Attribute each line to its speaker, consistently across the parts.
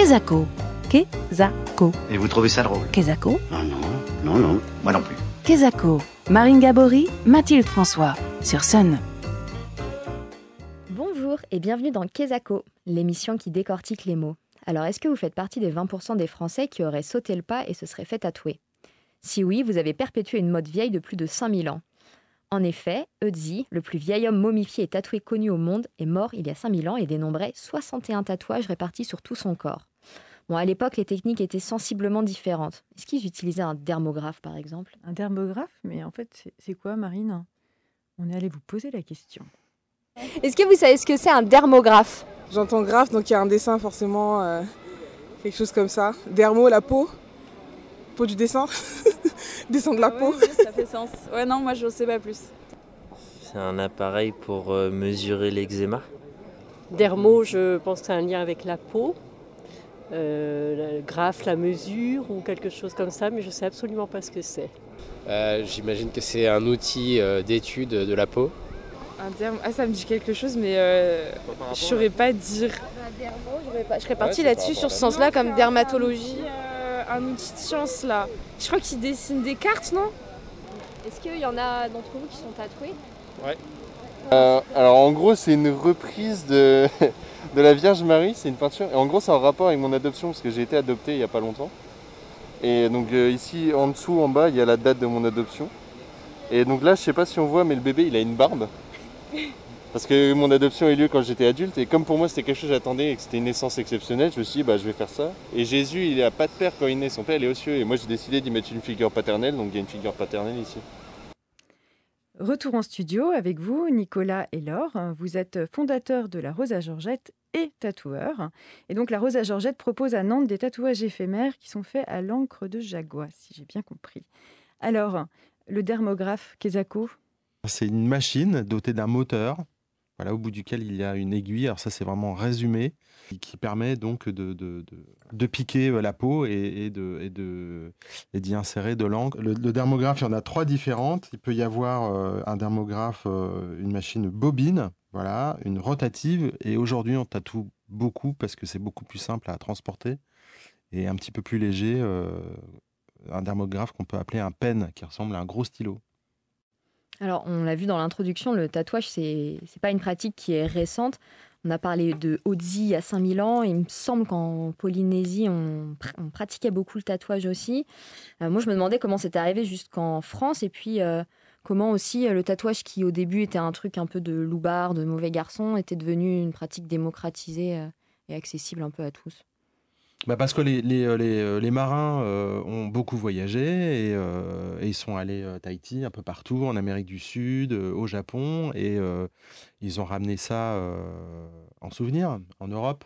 Speaker 1: Kezako. Kezako.
Speaker 2: Et vous trouvez ça drôle
Speaker 1: Kezako.
Speaker 2: Non, non, non, non, moi non plus.
Speaker 1: Kezako. Marine Gabory, Mathilde François. Sur Sun.
Speaker 3: Bonjour et bienvenue dans Kezako, l'émission qui décortique les mots. Alors, est-ce que vous faites partie des 20% des Français qui auraient sauté le pas et se seraient fait tatouer? Si oui, vous avez perpétué une mode vieille de plus de 5000 ans. En effet, Ötzi, le plus vieil homme momifié et tatoué connu au monde, est mort il y a 5000 ans et dénombrait 61 tatouages répartis sur tout son corps. Bon, à l'époque, les techniques étaient sensiblement différentes. Est-ce qu'ils utilisaient un dermographe, par exemple?
Speaker 4: Un dermographe? Mais en fait, c'est- quoi, Marine? On est allé vous poser la question.
Speaker 3: Est-ce que vous savez ce que c'est un dermographe?
Speaker 5: J'entends graphe, donc il y a un dessin forcément, euh, quelque chose comme ça. Dermo, la peau? Peau du dessin? dessin de la peau.
Speaker 6: ça fait sens. Ouais, non, moi je sais pas plus.
Speaker 7: C'est un appareil pour euh, mesurer l'eczéma?
Speaker 8: Dermo, je pense que c'est un lien avec la peau. Euh, le graphe, la mesure ou quelque chose comme ça, mais je sais absolument pas ce que c'est.
Speaker 9: Euh, J'imagine que c'est un outil euh, d'étude de la peau.
Speaker 6: Un terme, ah ça me dit quelque chose, mais euh, je saurais pas dire.
Speaker 10: Je serais partie là-dessus sur ce sens-là, comme
Speaker 6: C'est un
Speaker 10: dermatologie.
Speaker 6: outil, un outil de science là. Je crois qu'il dessine des cartes, non?
Speaker 10: Est-ce qu'il y en a d'entre vous qui sont tatoués?
Speaker 11: Euh, alors en gros c'est une reprise de, la Vierge Marie, c'est une peinture. Et en gros c'est en rapport avec mon adoption parce que j'ai été adopté il n'y a pas longtemps. Et donc euh, ici en dessous, en bas, il y a la date de mon adoption. Et donc là je sais pas si on voit mais le bébé il a une barbe. Parce que mon adoption a eu lieu quand j'étais adulte et comme pour moi c'était quelque chose que j'attendais et que c'était une naissance exceptionnelle, je me suis dit bah je vais faire ça. Et Jésus il a pas de père quand il naît, son père il est aux cieux et moi j'ai décidé d'y mettre une figure paternelle, donc il y a une figure paternelle ici.
Speaker 4: Retour en studio avec vous, Nicolas et Laure. Vous êtes fondateur de la Rosa Georgette et tatoueur. Et donc la Rosa Georgette propose à Nantes des tatouages éphémères qui sont faits à l'encre de jaguar, si j'ai bien compris. Alors, le dermographe Kezako,
Speaker 12: C'est une machine dotée d'un moteur, voilà, au bout duquel il y a une aiguille. Alors ça, c'est vraiment résumé, qui- permet donc de, piquer euh, la peau et, d'y insérer de l'encre. Le, dermographe, il y en a trois différentes. Il peut y avoir euh, un dermographe, euh, une machine bobine, voilà, une rotative. Et aujourd'hui, on tatoue beaucoup parce que c'est beaucoup plus simple à transporter et un petit peu plus léger. un dermographe qu'on peut appeler un pen, qui ressemble à un gros stylo.
Speaker 3: Alors, on l'a vu dans l'introduction, le tatouage, c'est c'est pas une pratique qui est récente. On a parlé de y a 5000 ans. Il me semble qu'en Polynésie, on, pr- on pratiquait beaucoup le tatouage aussi. Euh, moi, je me demandais comment c'était arrivé jusqu'en France et puis euh, comment aussi euh, le tatouage, qui au début était un truc un peu de loupard, de mauvais garçon, était devenu une pratique démocratisée et accessible un peu à tous.
Speaker 12: Bah parce que les, les, euh, euh, les marins euh, ont beaucoup voyagé et, ils sont allés à Tahiti, un peu partout, en Amérique du Sud, au Japon, et ils ont ramené ça en souvenir en Europe.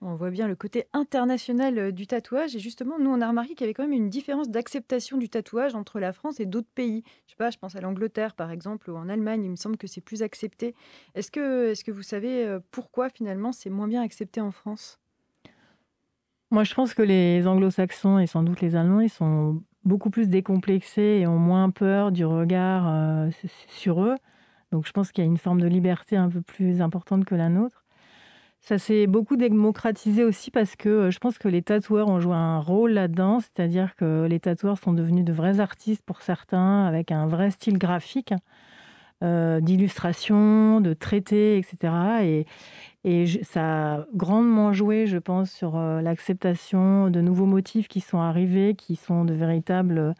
Speaker 4: on voit bien le côté international du tatouage. Et justement, nous, on a remarqué qu'il y avait quand même une différence d'acceptation du tatouage entre la France et d'autres pays. Je sais pas, je pense à l'Angleterre, par exemple, ou en Allemagne. Il me semble que c'est plus accepté. Est-ce que, est-ce que vous savez pourquoi, finalement, c'est moins bien accepté en France?
Speaker 13: Moi, je pense que les anglo-saxons et sans doute les allemands, ils sont beaucoup plus décomplexés et ont moins peur du regard euh, sur eux. Donc, je pense qu'il y a une forme de liberté un peu plus importante que la nôtre. Ça s'est beaucoup démocratisé aussi parce que euh, je pense que les tatoueurs ont joué un rôle là-dedans, c'est-à-dire que les tatoueurs sont devenus de vrais artistes pour certains, avec un vrai style graphique, euh, d'illustration, de traité, etc. Et, ça a grandement joué, je pense, sur euh, l'acceptation de nouveaux motifs qui sont arrivés, qui sont de véritables euh,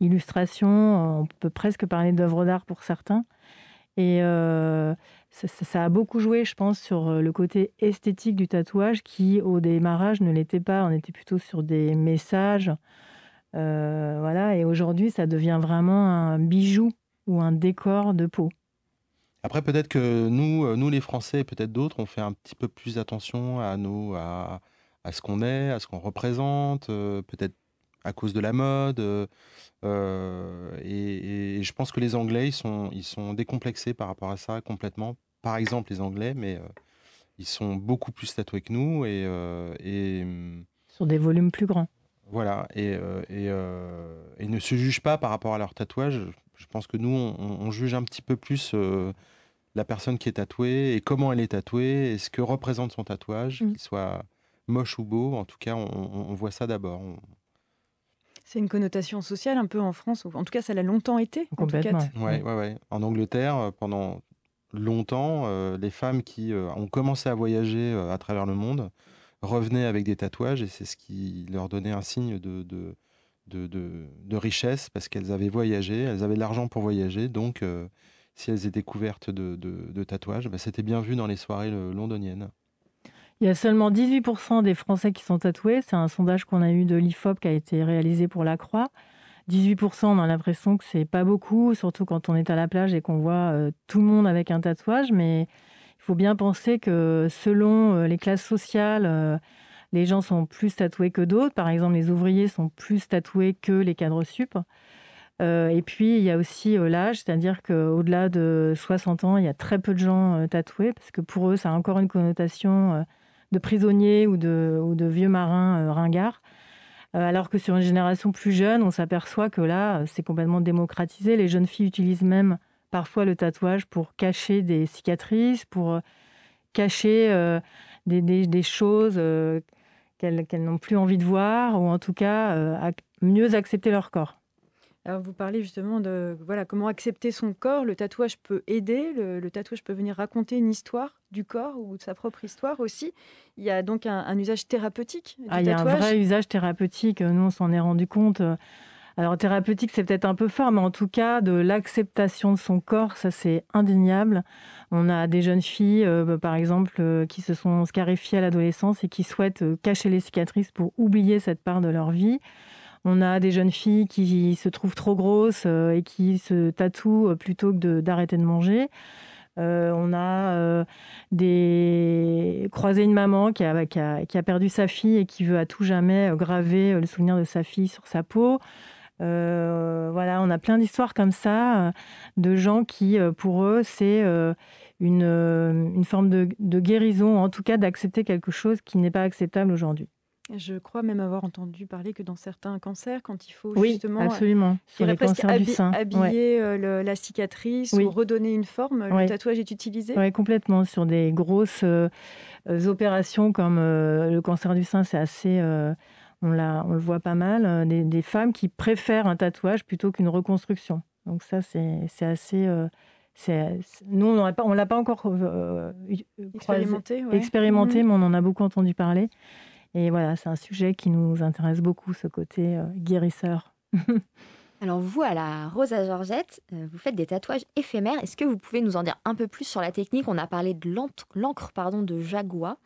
Speaker 13: illustrations. On peut presque parler d'œuvres d'art pour certains. Et ça, a beaucoup joué, je pense, sur le côté esthétique du tatouage qui, au démarrage, ne l'était pas. On était plutôt sur des messages. Voilà. Et aujourd'hui, ça devient vraiment un bijou ou un décor de peau.
Speaker 12: Après, peut-être que nous, euh, nous les Français, et peut-être d'autres, on fait un petit peu plus attention à nous, à, à ce qu'on est, à ce qu'on représente, euh, peut-être à cause de la mode. euh, et, et je pense que les Anglais, ils sont, ils sont décomplexés par rapport à ça complètement. Par exemple, les Anglais, mais euh, ils sont beaucoup plus tatoués que nous et, et hum,
Speaker 13: Sur des volumes plus grands.
Speaker 12: Voilà, et, euh, et, euh, et ne se jugent pas par rapport à leur tatouage. Je pense que nous, on, on juge un petit peu plus euh, la personne qui est tatouée et comment elle est tatouée et ce que représente son tatouage, qu'il soit moche ou beau. En tout cas, on, voit ça d'abord.
Speaker 4: C'est une connotation sociale un peu en France, en tout cas, ça l'a longtemps été.
Speaker 12: Complètement. Ouais, ouais, ouais. En Angleterre, pendant longtemps, les femmes qui ont commencé à voyager à travers le monde revenaient avec des tatouages et c'est ce qui leur donnait un signe de, de, de, richesse parce qu'elles avaient voyagé, elles avaient de l'argent pour voyager. Donc, euh, si elles étaient couvertes de, tatouages, bah, c'était bien vu dans les soirées londoniennes.
Speaker 13: Il y a seulement 18% des Français qui sont tatoués. C'est un sondage qu'on a eu de l'IFOP qui a été réalisé pour la Croix. 18%, on a l'impression que c'est pas beaucoup, surtout quand on est à la plage et qu'on voit euh, tout le monde avec un tatouage. Mais il faut bien penser que selon euh, les classes sociales, les gens sont plus tatoués que d'autres. Par exemple, les ouvriers sont plus tatoués que les cadres sup. Euh, et puis, il y a aussi euh, l'âge, c'est-à-dire qu'au-delà de 60 ans, il y a très peu de gens euh, tatoués, parce que pour eux, ça a encore une connotation de prisonnier ou de vieux marin ringard. alors que sur une génération plus jeune, on s'aperçoit que là, c'est complètement démocratisé. Les jeunes filles utilisent même parfois le tatouage pour cacher des cicatrices, pour cacher des, des, choses qu'elles n'ont plus envie de voir, ou en tout cas euh, mieux accepter leur corps.
Speaker 4: Alors vous parlez justement de voilà comment accepter son corps. Le tatouage peut aider. Le, tatouage peut venir raconter une histoire du corps ou de sa propre histoire aussi. Il y a donc un, usage thérapeutique du
Speaker 13: ah, Il y a un vrai usage thérapeutique. Nous, on s'en est rendu compte. Alors thérapeutique, c'est peut-être un peu fort, mais en tout cas, de l'acceptation de son corps, ça c'est indéniable. On a des jeunes filles, euh, bah, par exemple, euh, qui se sont scarifiées à l'adolescence et qui souhaitent euh, cacher les cicatrices pour oublier cette part de leur vie. On a des jeunes filles qui se trouvent trop grosses et qui se tatouent plutôt que d'arrêter de, manger. on a des croisé une maman a, qui a, perdu sa fille et qui veut à tout jamais graver le souvenir de sa fille sur sa peau. Euh, voilà, on a plein d'histoires comme ça euh, de gens qui, euh, pour eux, c'est une, une, forme de, guérison, en tout cas d'accepter quelque chose qui n'est pas acceptable aujourd'hui.
Speaker 4: Je crois même avoir entendu parler que dans certains cancers, quand il faut
Speaker 13: oui,
Speaker 4: justement
Speaker 13: absolument.
Speaker 4: Sur les cancers du sein. habiller la cicatrice ou redonner une forme, le tatouage est utilisé?
Speaker 13: Oui, complètement. Sur des grosses opérations comme le cancer du sein, c'est assez on, le voit pas mal, euh, des, femmes qui préfèrent un tatouage plutôt qu'une reconstruction. Donc ça, c'est assez... Euh, nous, on ne l'a pas encore euh,
Speaker 4: expérimenté,
Speaker 13: expérimenté mhm. mais on en a beaucoup entendu parler. Et voilà, c'est un sujet qui nous intéresse beaucoup, ce côté guérisseur.
Speaker 14: Alors vous, à la Rosa Georgette, euh, vous faites des tatouages éphémères. Est-ce que vous pouvez nous en dire un peu plus sur la technique? On a parlé de l'encre pardon, de Jaguar.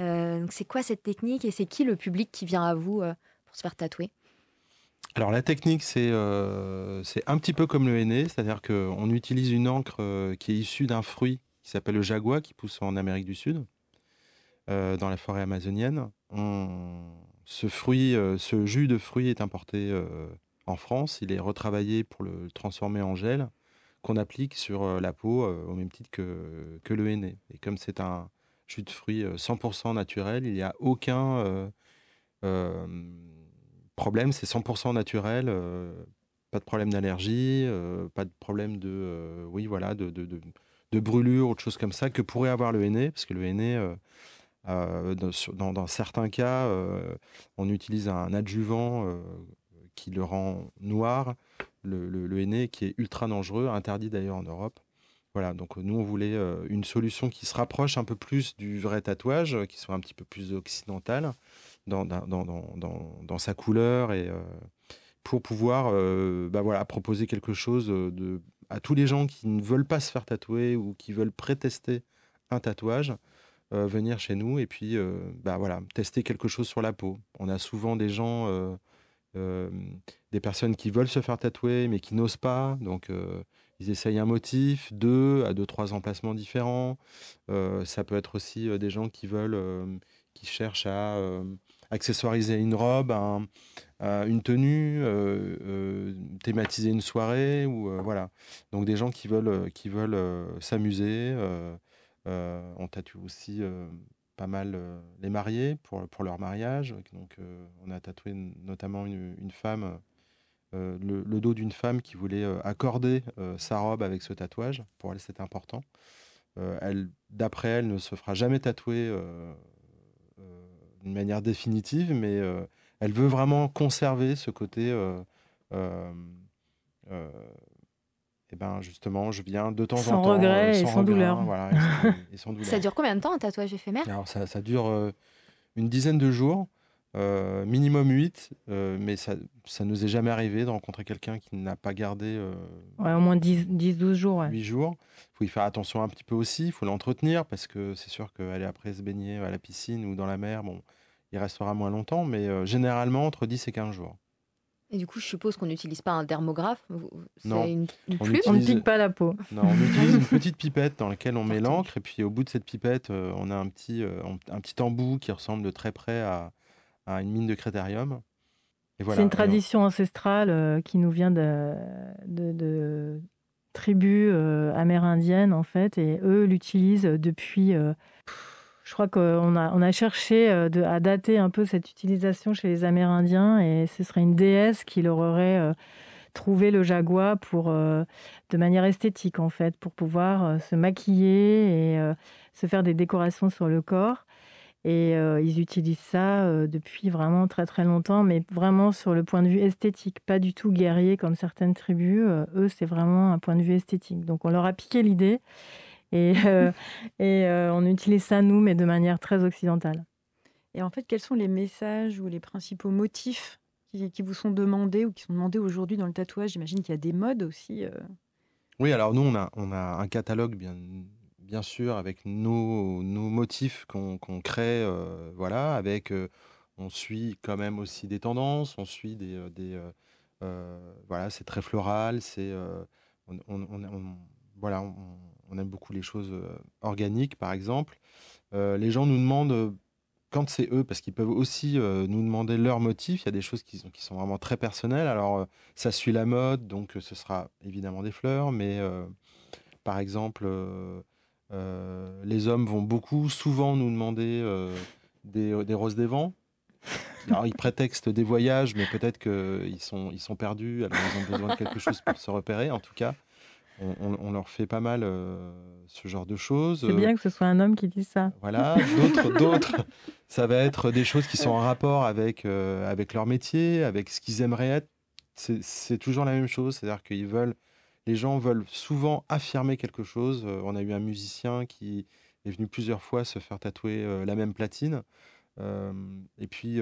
Speaker 14: Euh, c'est quoi cette technique et c'est qui le public qui vient à vous euh, pour se faire tatouer?
Speaker 12: Alors la technique, c'est un petit peu comme le henné, c'est-à-dire qu'on utilise une encre qui est issue d'un fruit qui s'appelle le jaguar, qui pousse en Amérique du Sud, dans la forêt amazonienne. ce fruit, ce jus de fruit est importé en France, il est retravaillé pour le transformer en gel qu'on applique sur euh, la peau euh, au même titre que, que le henné. Et comme c'est un jus de fruits 100% euh, naturel, il n'y a aucun problème, c'est 100% naturel, pas de problème d'allergie, pas de problème de, oui, voilà, de, de, de, brûlure, autre chose comme ça que pourrait avoir le henné, parce que le henné, dans, certains cas, on utilise un adjuvant qui le rend noir, le, le, qui est ultra dangereux, interdit d'ailleurs en Europe. Voilà, donc nous on voulait euh, une solution qui se rapproche un peu plus du vrai tatouage, euh, qui soit un petit peu plus occidental dans, dans, dans, dans sa couleur et euh, pour pouvoir bah voilà, proposer quelque chose de, à tous les gens qui ne veulent pas se faire tatouer ou qui veulent prétester un tatouage. venir chez nous et puis bah voilà tester quelque chose sur la peau. On a souvent des gens euh, des personnes qui veulent se faire tatouer mais qui n'osent pas. Donc, euh, ils essayent un motif, deux à deux, trois emplacements différents. Euh, ça peut être aussi des gens qui veulent, qui cherchent à accessoiriser une robe, une tenue, thématiser une soirée ou voilà. Donc des gens qui veulent qui veulent s'amuser. on tatoue aussi pas mal euh, les mariés pour, pour leur mariage. Donc, euh, on a tatoué notamment une, femme, euh, le, dos d'une femme qui voulait accorder sa robe avec ce tatouage. Pour elle, c'est important. elle, d'après elle, ne se fera jamais tatouer d'une manière définitive, mais elle veut vraiment conserver ce côté. Et ben justement, je viens de temps
Speaker 13: sans
Speaker 12: en temps.
Speaker 13: Regret sans, et sans douleur.
Speaker 12: Voilà, et sans, douleur.
Speaker 14: Ça dure combien de temps un tatouage éphémère?
Speaker 12: Alors ça, ça dure une dizaine de jours. Euh, minimum 8, euh, mais ça ne nous est jamais arrivé de rencontrer quelqu'un qui n'a pas gardé. Euh,
Speaker 13: ouais, au moins 10-12 jours.
Speaker 12: 8 jours. Il faut y faire attention un petit peu aussi, il faut l'entretenir parce que c'est sûr qu'aller après se baigner à la piscine ou dans la mer, bon, il restera moins longtemps, mais généralement entre 10 et 15 jours.
Speaker 14: Et du coup, je suppose qu'on n'utilise pas un dermographe.
Speaker 12: Non,
Speaker 14: une, une
Speaker 12: on,
Speaker 14: plume
Speaker 13: on ne pique pas la peau.
Speaker 12: Non, on utilise une petite pipette dans laquelle on met l'encre et puis au bout de cette pipette, on a un petit, un petit embout qui ressemble de très près à, à une mine de critérium.
Speaker 13: Voilà. C'est une tradition ancestrale euh, qui nous vient de, de, de tribus euh, amérindiennes, en fait, et eux l'utilisent depuis. Euh, je crois qu'on a, cherché de, à dater un peu cette utilisation chez les Amérindiens, et ce serait une déesse qui leur aurait trouvé le jaguar pour, de manière esthétique, en fait, pour pouvoir se maquiller et se faire des décorations sur le corps. Et euh, ils utilisent ça euh, depuis vraiment très très longtemps, mais vraiment sur le point de vue esthétique, pas du tout guerrier comme certaines tribus. Euh, eux, c'est vraiment un point de vue esthétique. Donc on leur a piqué l'idée et, et on utilise ça nous, mais de manière très occidentale.
Speaker 4: Et en fait, quels sont les messages ou les principaux motifs qui, qui vous sont demandés ou qui sont demandés aujourd'hui dans le tatouage? J'imagine qu'il y a des modes aussi.
Speaker 12: Oui, alors nous, on a, on a un catalogue bien bien sûr, avec nos, nos motifs qu'on crée, euh, voilà, avec, euh, on suit quand même aussi des tendances, on suit des, euh, des voilà, c'est très floral, c'est, on, voilà, on, aime beaucoup les choses organiques, par exemple. les gens nous demandent quand c'est eux, parce qu'ils peuvent aussi nous demander leurs motifs. Il y a des choses qui sont, vraiment très personnelles. Alors, ça suit la mode, donc ce sera évidemment des fleurs, mais par exemple, euh, les hommes vont beaucoup, souvent nous demander euh, des, roses des vents. Alors, ils prétextent des voyages, mais peut-être qu'ils sont, sont perdus, alors ils ont besoin de quelque chose pour se repérer. En tout cas, on, leur fait pas mal euh, ce genre de choses.
Speaker 13: C'est bien que ce soit un homme qui dise ça.
Speaker 12: Voilà, d'autres, d'autres, ça va être des choses qui sont en rapport avec, avec leur métier, avec ce qu'ils aimeraient être. C'est toujours la même chose, c'est-à-dire qu'ils veulent les gens veulent souvent affirmer quelque chose. Euh, on a eu un musicien qui est venu plusieurs fois se faire tatouer euh, la même platine. Euh, et puis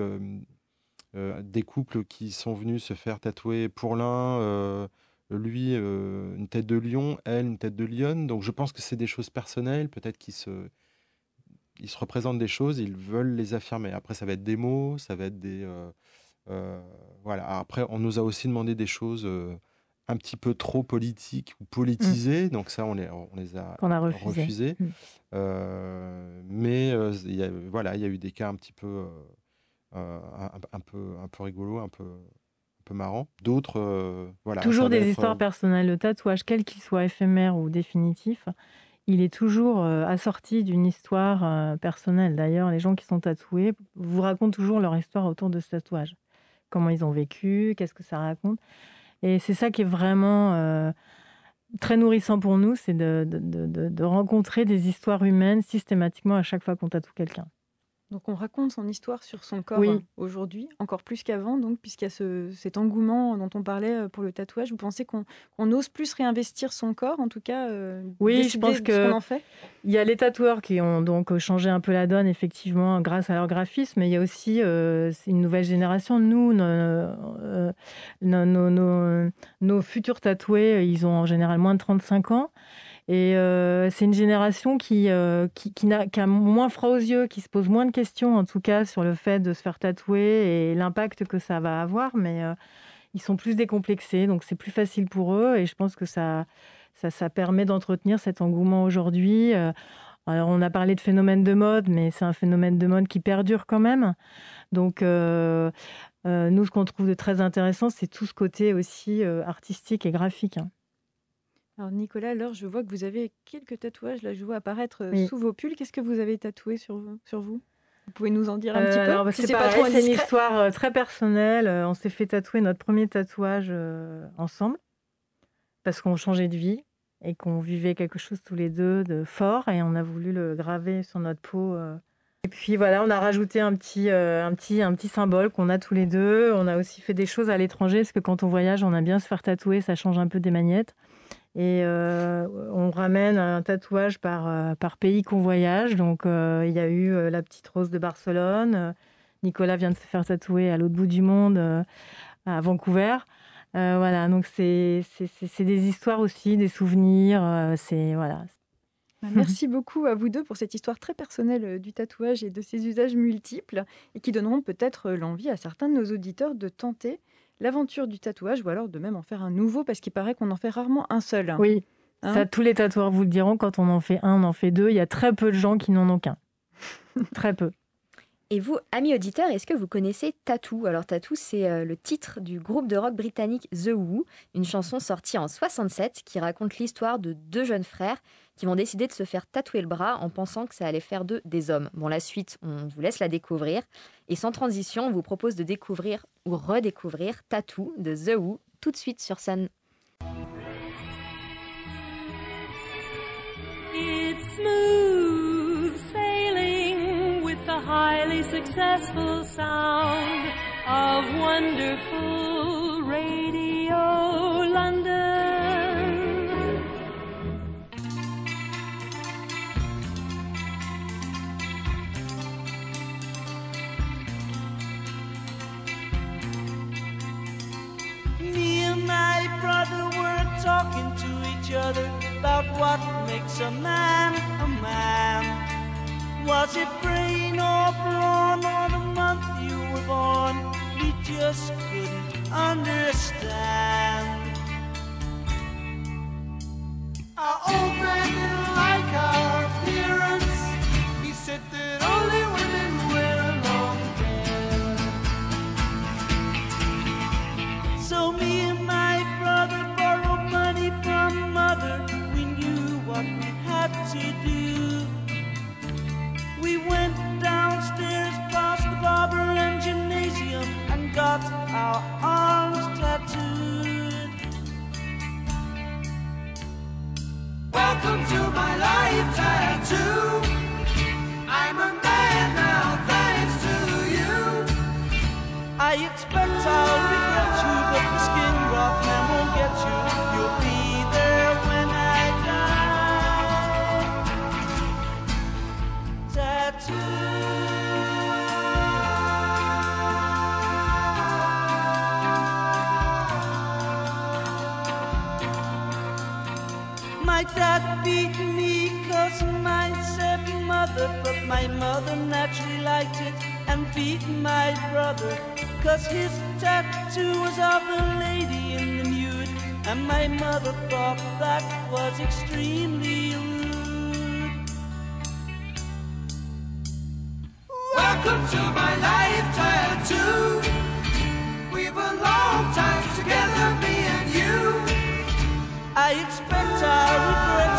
Speaker 12: des couples qui sont venus se faire tatouer pour l'un, lui une tête de lion, elle une tête de lionne. Donc je pense que c'est des choses personnelles, peut-être qu'ils se, ils se représentent des choses, ils veulent les affirmer. Après, ça va être des mots, ça va être des. voilà. Après, on nous a aussi demandé des choses un petit peu trop politique ou politisé, mmh. donc ça on les, on les a,
Speaker 13: a
Speaker 12: refusés. Mmh. Euh, mais euh, y a, voilà, il y a eu des cas un petit peu, euh, un, peu, un peu rigolo, un peu, peu marrant. D'autres, voilà.
Speaker 13: Toujours des histoires personnelles. Le tatouage, quel qu'il soit éphémère ou définitif, il est toujours assorti d'une histoire personnelle. D'ailleurs, les gens qui sont tatoués vous racontent toujours leur histoire autour de ce tatouage. Comment ils ont vécu, qu'est-ce que ça raconte. Et c'est ça qui est vraiment euh, très nourrissant pour nous, c'est de, de, de, rencontrer des histoires humaines systématiquement à chaque fois qu'on tatoue quelqu'un.
Speaker 4: Donc on raconte son histoire sur son corps euh, aujourd'hui, encore plus qu'avant, donc puisqu'il y a ce, cet engouement dont on parlait euh, pour le tatouage. Vous pensez qu'on ose plus réinvestir son corps, en tout cas euh,
Speaker 13: Oui, je pense que il y a les tatoueurs qui ont donc changé un peu la donne, effectivement, grâce à leur graphisme, mais il y a aussi une nouvelle génération. Nous, nos, nos, nos, futurs tatoués, ils ont en général moins de 35 ans. Et euh, c'est une génération qui, euh, qui, qui, a, moins froid aux yeux, qui se pose moins de questions, en tout cas, sur le fait de se faire tatouer et l'impact que ça va avoir. Mais euh, ils sont plus décomplexés, donc c'est plus facile pour eux. Et je pense que ça, ça, ça permet d'entretenir cet engouement aujourd'hui. alors, on a parlé de phénomène de mode, mais c'est un phénomène de mode qui perdure quand même. Donc, nous, ce qu'on trouve de très intéressant, c'est tout ce côté aussi artistique et graphique. Hein.
Speaker 4: Alors Nicolas, alors je vois que vous avez quelques tatouages, là je vois apparaître euh, sous vos pulls. Qu'est-ce que vous avez tatoué sur vous, sur vous? Vous pouvez nous en dire un petit
Speaker 13: euh,
Speaker 4: peu
Speaker 13: C'est une histoire euh, très personnelle. On s'est fait tatouer notre premier tatouage ensemble parce qu'on changeait de vie et qu'on vivait quelque chose tous les deux de fort et on a voulu le graver sur notre peau Et puis voilà, on a rajouté un petit, euh, un petit, un petit symbole qu'on a tous les deux. On a aussi fait des choses à l'étranger, parce que quand on voyage, on aime bien se faire tatouer, ça change un peu des magnettes. Et euh, on ramène un tatouage par, euh, par pays qu'on voyage. Donc il y a eu la petite rose de Barcelone. Nicolas vient de se faire tatouer à l'autre bout du monde, à Vancouver. voilà, donc c'est des histoires aussi, des souvenirs. c'est voilà,
Speaker 4: bah, merci beaucoup à vous deux pour cette histoire très personnelle euh, du tatouage et de ses usages multiples et qui donneront peut-être euh, l'envie à certains de nos auditeurs de tenter l'aventure du tatouage ou alors de même en faire un nouveau parce qu'il paraît qu'on en fait rarement un seul.
Speaker 13: Oui, hein ça tous les tatoueurs vous le diront, quand on en fait un, on en fait deux. Il y a très peu de gens qui n'en ont qu'un. très peu.
Speaker 14: Et vous, amis auditeurs, est-ce que vous connaissez Tattoo? Alors Tattoo, c'est euh, le titre du groupe de rock britannique The Who, une chanson sortie en 67 qui raconte l'histoire de deux jeunes frères qui vont décider de se faire tatouer le bras en pensant que ça allait faire d'eux des hommes. Bon, la suite, on vous laisse la découvrir. Et sans transition, on vous propose de découvrir ou redécouvrir Tattoo de The Who tout de suite sur scène. It's smooth sailing with the highly successful sound of wonderful radio makes a man a man. Was it I expect I'll regret mother naturally liked it and beat my brother cause his tattoo was of the lady in the nude and my mother thought that was extremely rude. Welcome to my life tattoo. We've a long time together, me and you. I expect I regret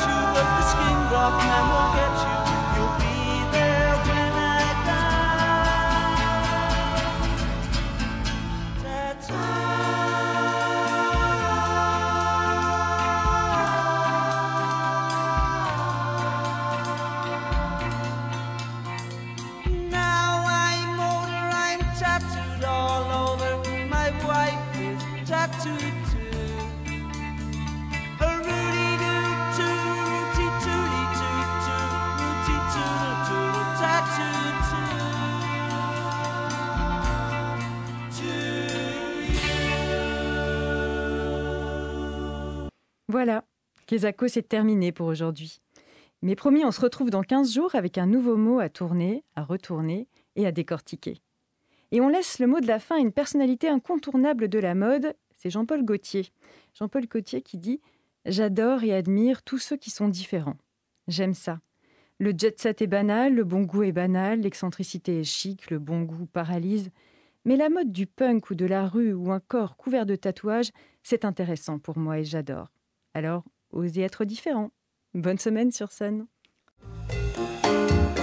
Speaker 4: Kezako, c'est terminé pour aujourd'hui. Mais promis, on se retrouve dans 15 jours avec un nouveau mot à tourner, à retourner et à décortiquer. Et on laisse le mot de la fin à une personnalité incontournable de la mode, c'est Jean-Paul Gaultier. Jean-Paul Gaultier qui dit J'adore et admire tous ceux qui sont différents. J'aime ça. Le jet set est banal, le bon goût est banal, l'excentricité est chic, le bon goût paralyse. Mais la mode du punk ou de la rue ou un corps couvert de tatouages, c'est intéressant pour moi et j'adore. Alors, osez être différent. Bonne semaine sur scène.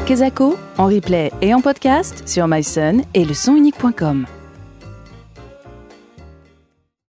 Speaker 1: Kezako, en replay et en podcast sur myson et le.